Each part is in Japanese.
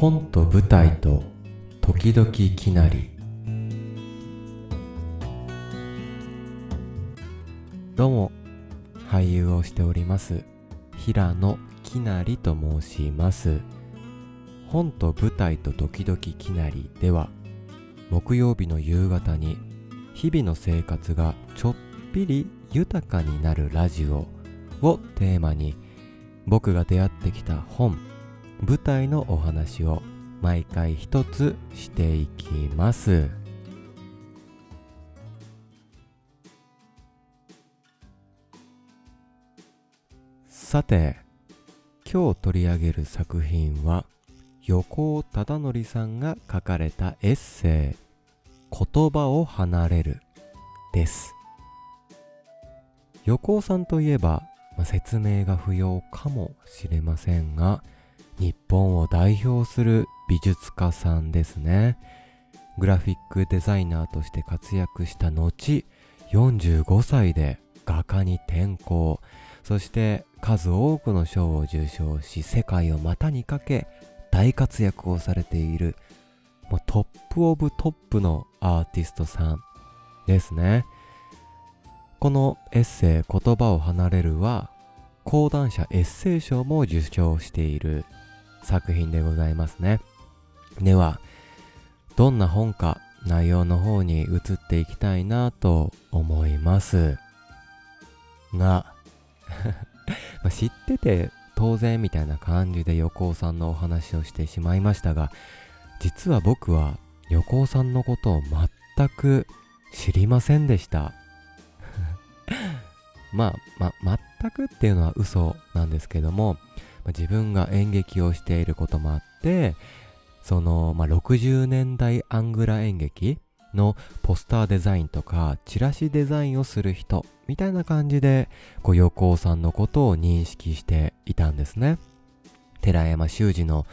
本と舞台と時々きなり。どうも俳優をしております平野きなりと申します。本と舞台と時々きなりでは木曜日の夕方に日々の生活がちょっぴり豊かになるラジオをテーマに僕が出会ってきた本舞台のお話を毎回一つしていきます。さて今日取り上げる作品は横尾忠則さんが書かれたエッセイ「言葉を離れる」です。横尾さんといえば、まあ、説明が不要かもしれませんが日本を代表する美術家さんですね。グラフィックデザイナーとして活躍した後45歳で画家に転向。そして数多くの賞を受賞し世界を股にかけ大活躍をされているもうトップオブトップのアーティストさんですね。このエッセイ「言葉を離れる」は講談社エッセイ賞も受賞している。作品でございますね。ではどんな本か内容の方に移っていきたいなと思います。が ま知ってて当然みたいな感じで横尾さんのお話をしてしまいましたが実は僕は横尾さんのことを全く知りませんでした。まあ、ま、全くっていうのは嘘なんですけども、自分が演劇をしていることもあってその、まあ、60年代アングラ演劇のポスターデザインとかチラシデザインをする人みたいな感じでこう横尾さんのことを認識していたんですね。寺山修司の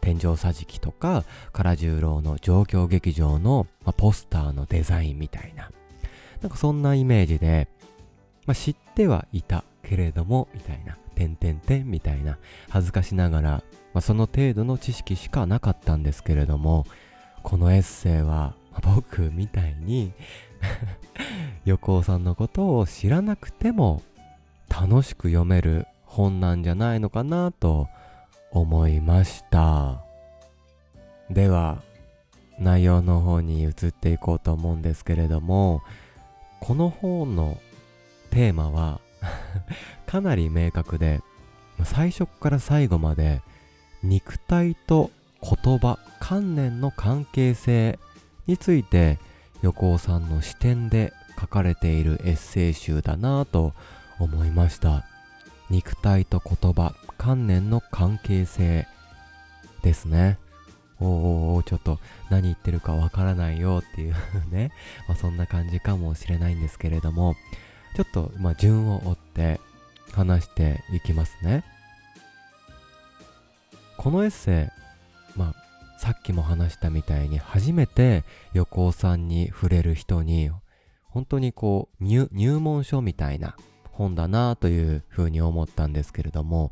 天井桟敷とか唐十郎の状況劇場の、まあ、ポスターのデザインみたいな。なんかそんなイメージで、まあ、知ってはいたけれどもみたいな。点々点みたいな恥ずかしながら、まあ、その程度の知識しかなかったんですけれどもこのエッセイは僕みたいに 横尾さんのことを知らなくても楽しく読める本なんじゃないのかなと思いました。では内容の方に移っていこうと思うんですけれどもこの本のテーマは かなり明確で最初から最後まで肉体と言葉観念の関係性について横尾さんの視点で書かれているエッセイ集だなぁと思いました。肉体と言葉観念の関係性ですね。おおおちょっと何言ってるかわからないよっていうね、まあ、そんな感じかもしれないんですけれども。ちょっと、まあ、順を追って話していきますね。このエッセイ、まあ、さっきも話したみたいに初めて横尾さんに触れる人に本当にこう入門書みたいな本だなというふうに思ったんですけれども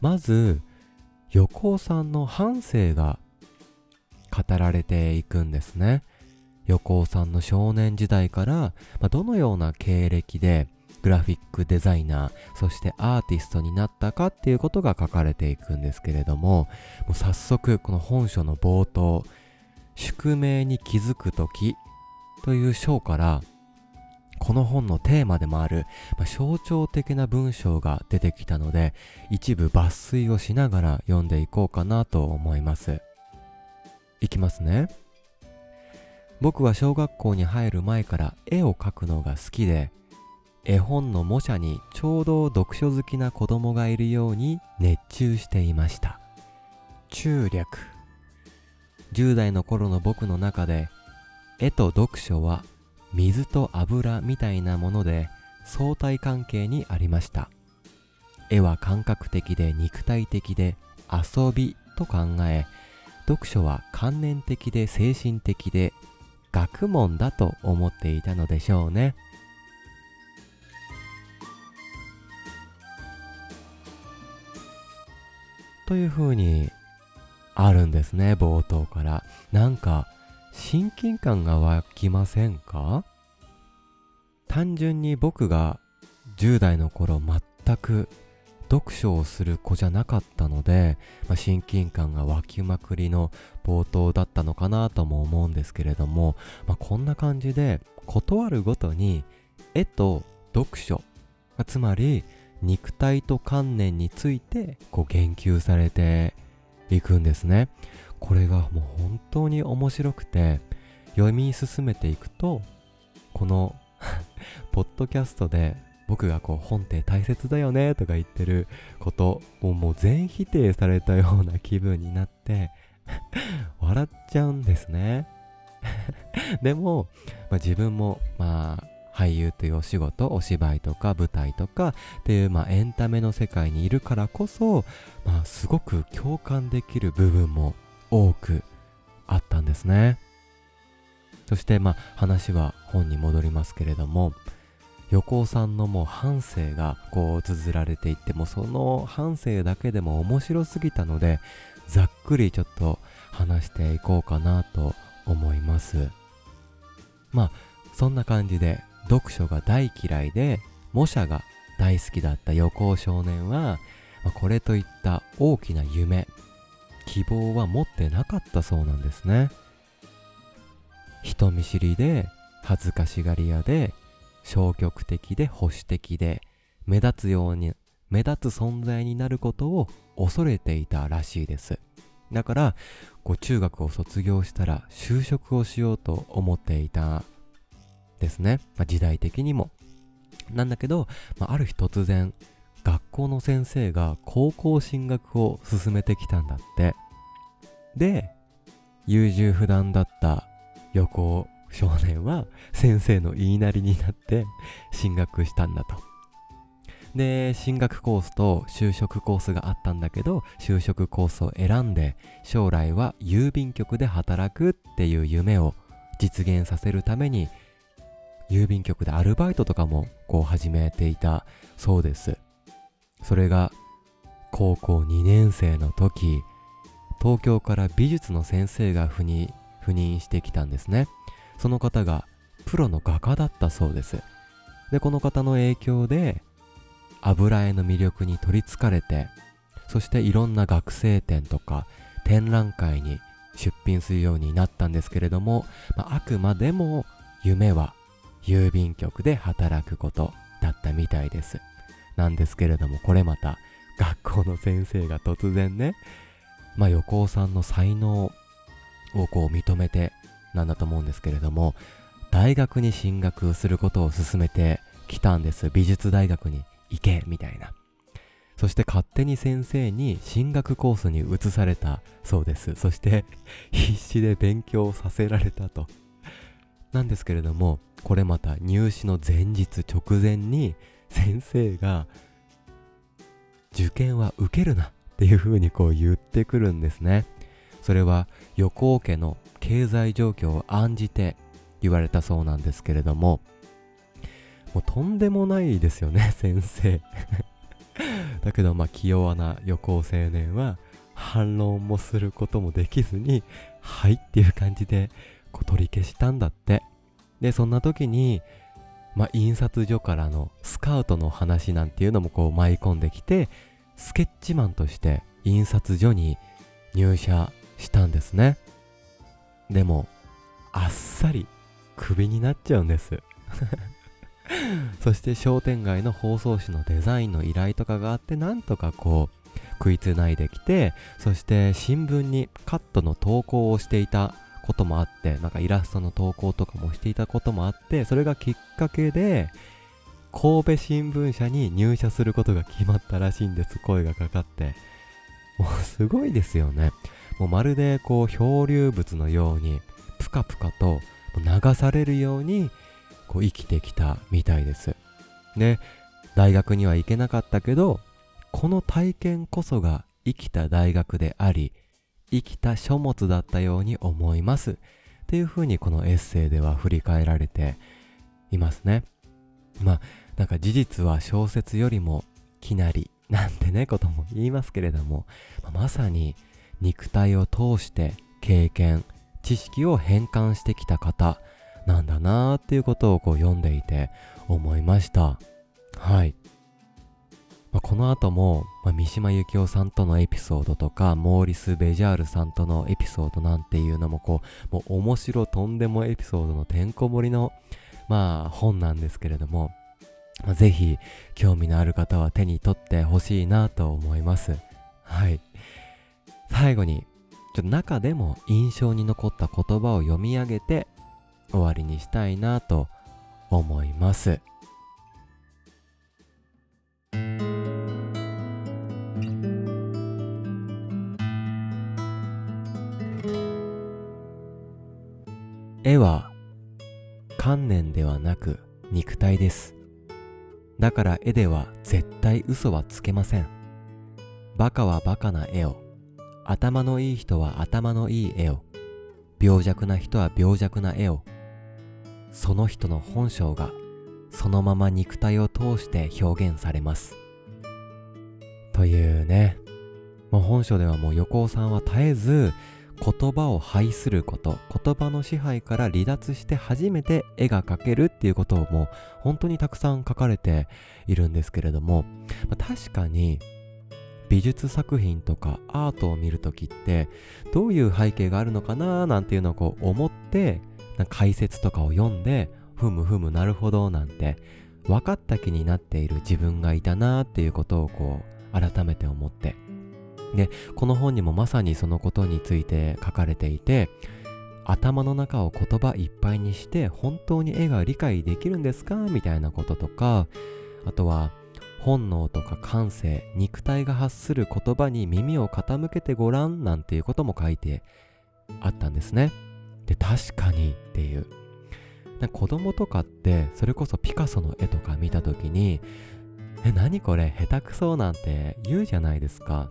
まず横尾さんの半生が語られていくんですね。横尾さんの少年時代から、まあ、どのような経歴でグラフィックデザイナーそしてアーティストになったかっていうことが書かれていくんですけれどももう早速この本書の冒頭「宿命に気づく時」という章からこの本のテーマでもある、まあ、象徴的な文章が出てきたので一部抜粋をしながら読んでいこうかなと思います。いきますね。僕は小学校に入る前から絵を描くのが好きで絵本の模写にちょうど読書好きな子供がいるように熱中していました。中略。10代の頃の僕の中で絵と読書は水と油みたいなもので相対関係にありました。絵は感覚的で肉体的で遊びと考え読書は観念的で精神的で学問だと思っていたのでしょうね。というふうにあるんですね冒頭からなんか親近感が湧きませんか？単純に僕が10代の頃全く読書をする子じゃなかったので、まあ、親近感が湧きまくりの冒頭だったのかなとも思うんですけれども、まあ、こんな感じで断るごとに絵と読書つまり肉体と観念についてこう言及されていくんですね。これがもう本当に面白くて読み進めていくとこの ポッドキャストで僕がこう本って大切だよねとか言ってることをもう全否定されたような気分になって 笑っちゃうんですね。でも、まあ、自分もまあ俳優というお仕事お芝居とか舞台とかっていう、まあ、エンタメの世界にいるからこそ、まあ、すごく共感できる部分も多くあったんですね。そしてまあ話は本に戻りますけれども横尾さんのもう半生がこう綴られていってもその半生だけでも面白すぎたのでざっくりちょっと話していこうかなと思います。まあそんな感じで読書が大嫌いで模写が大好きだった横尾少年は、まあ、これといった大きな夢希望は持ってなかったそうなんですね。人見知りで恥ずかしがり屋で消極的で保守的で目立つように目立つ存在になることを恐れていたらしいです。だからこう中学を卒業したら就職をしようと思っていたですね、まあ、時代的にも。なんだけど、まあ、ある日突然学校の先生が高校進学を進めてきたんだって。で優柔不断だった横尾少年は先生の言いなりになって進学したんだと。で、進学コースと就職コースがあったんだけど、就職コースを選んで、将来は郵便局で働くっていう夢を実現させるために、郵便局でアルバイトとかもこう始めていたそうです。それが高校2年生の時、東京から美術の先生が赴任赴任してきたんですね。その方がプロの画家だったそうです。で、この方の影響で油絵の魅力に取りつかれて、そしていろんな学生展とか展覧会に出品するようになったんですけれども、まあ、あくまでも夢は郵便局で働くことだったみたいです。なんですけれども、これまた学校の先生が突然ね、まあ横尾さんの才能をこう認めてなんだと思うんですけれども大学に進学することを勧めてきたんです。美術大学に行けみたいな。そして勝手に先生に進学コースに移されたそうです。そして必死で勉強させられたと。なんですけれどもこれまた入試の前日直前に先生が受験は受けるなっていう風にこう言ってくるんですね。それは横尾家の経済状況を案じて言われたそうなんですけれどももうとんでもないですよね 先生。だけどまあ器用な横尾青年は反論もすることもできずにはいっていう感じでこう取り消したんだって。でそんな時にまあ印刷所からのスカウトの話なんていうのもこう舞い込んできてスケッチマンとして印刷所に入社したんですね。でもあっさりクビになっちゃうんです。そして商店街の包装紙のデザインの依頼とかがあってなんとかこう食いつないできてそして新聞にカットの投稿をしていたこともあってなんかイラストの投稿とかもしていたこともあってそれがきっかけで神戸新聞社に入社することが決まったらしいんです。声がかかって。もうすごいですよね。もうまるでこう漂流物のようにプカプカと流されるようにこう生きてきたみたいです。で、大学には行けなかったけど、この体験こそが生きた大学であり、生きた書物だったように思います。っていうふうにこのエッセイでは振り返られていますね。まあ、なんか事実は小説よりもきなりなんてね、ことも言いますけれども、まあ、まさに肉体を通して経験知識を変換してきた方なんだなーっていうことをこう読んでいて思いましたはいまあ、この後も、まあ、三島由紀夫さんとのエピソードとか、モーリス・ベジャールさんとのエピソードなんていうのもこう、もう面白とんでもエピソードのてんこ盛りの、まあ本なんですけれども、まあ、ぜひ興味のある方は手に取ってほしいなと思います。はい。最後に、ちょっと中でも印象に残った言葉を読み上げて終わりにしたいなと思います。絵は観念ではなく肉体です。だから絵では絶対嘘はつけません。バカはバカな絵を、頭のいい人は頭のいい絵を、病弱な人は病弱な絵を、その人の本性がそのまま肉体を通して表現されます。というね、もう本書ではもう横尾さんは絶えず言葉を排すること。言葉の支配から離脱して初めて絵が描けるっていうことをもう本当にたくさん書かれているんですけれども、まあ、確かに美術作品とかアートを見るときってどういう背景があるのかななんていうのをこう思って解説とかを読んでふむふむなるほどなんて分かった気になっている自分がいたなっていうことをこう改めて思って。で、この本にもまさにそのことについて書かれていて、頭の中を言葉いっぱいにして本当に絵が理解できるんですか？みたいなこととか、あとは本能とか感性、肉体が発する言葉に耳を傾けてごらんなんていうことも書いてあったんですね。で、確かにっていう。子供とかってそれこそピカソの絵とか見た時にえ何これ下手くそなんて言うじゃないですか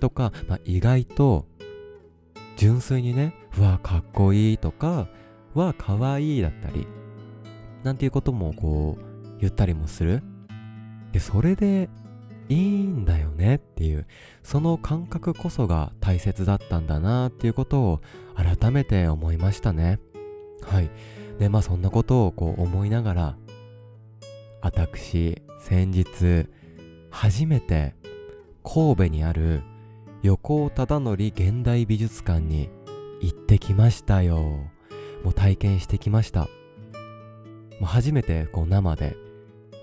とか、まあ、意外と純粋にね、うわ、かっこいいとか、わ、かわいいだったり、なんていうこともこう言ったりもする。で、それでいいんだよねっていう、その感覚こそが大切だったんだなっていうことを改めて思いましたね。はい。で、まあそんなことをこう思いながら、私、先日、初めて神戸にある横尾忠則現代美術館に行ってきましたよ。もう体験してきました。もう初めてこう生で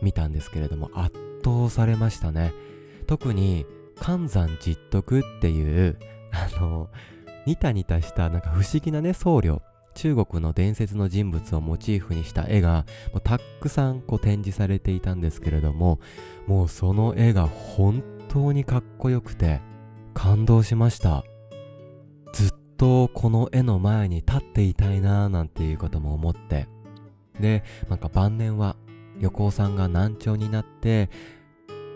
見たんですけれども圧倒されましたね。特に寒山実徳っていうあのニタニタしたなんか不思議なね僧侶。中国の伝説の人物をモチーフにした絵がもうたくさんこう展示されていたんですけれどももうその絵が本当にかっこよくて感動しました。ずっとこの絵の前に立っていたいなーなんていうことも思って。でなんか晩年は横尾さんが難聴になって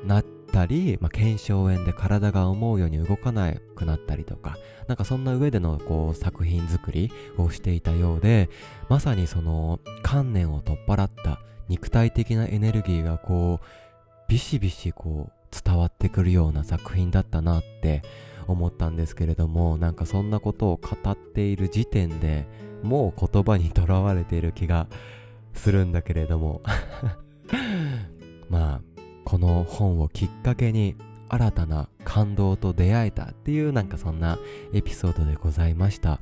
なったり、まあ、腱鞘炎で体が思うように動かなくなったりとかなんかそんな上でのこう作品作りをしていたようでまさにその観念を取っ払った肉体的なエネルギーがこうビシビシこう伝わってくるような作品だったなって思ったんですけれどもなんかそんなことを語っている時点でもう言葉にとらわれている気がするんだけれども まあこの本をきっかけに新たな感動と出会えたっていうなんかそんなエピソードでございました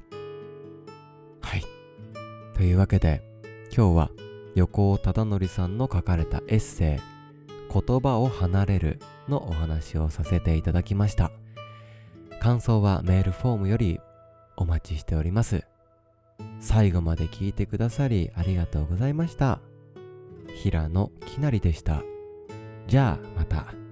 はいというわけで今日は横尾忠則さんの書かれたエッセイ言葉を離れるのお話をさせていただきました。感想はメールフォームよりお待ちしております。最後まで聞いてくださりありがとうございました。平野きなりでした。じゃあまた。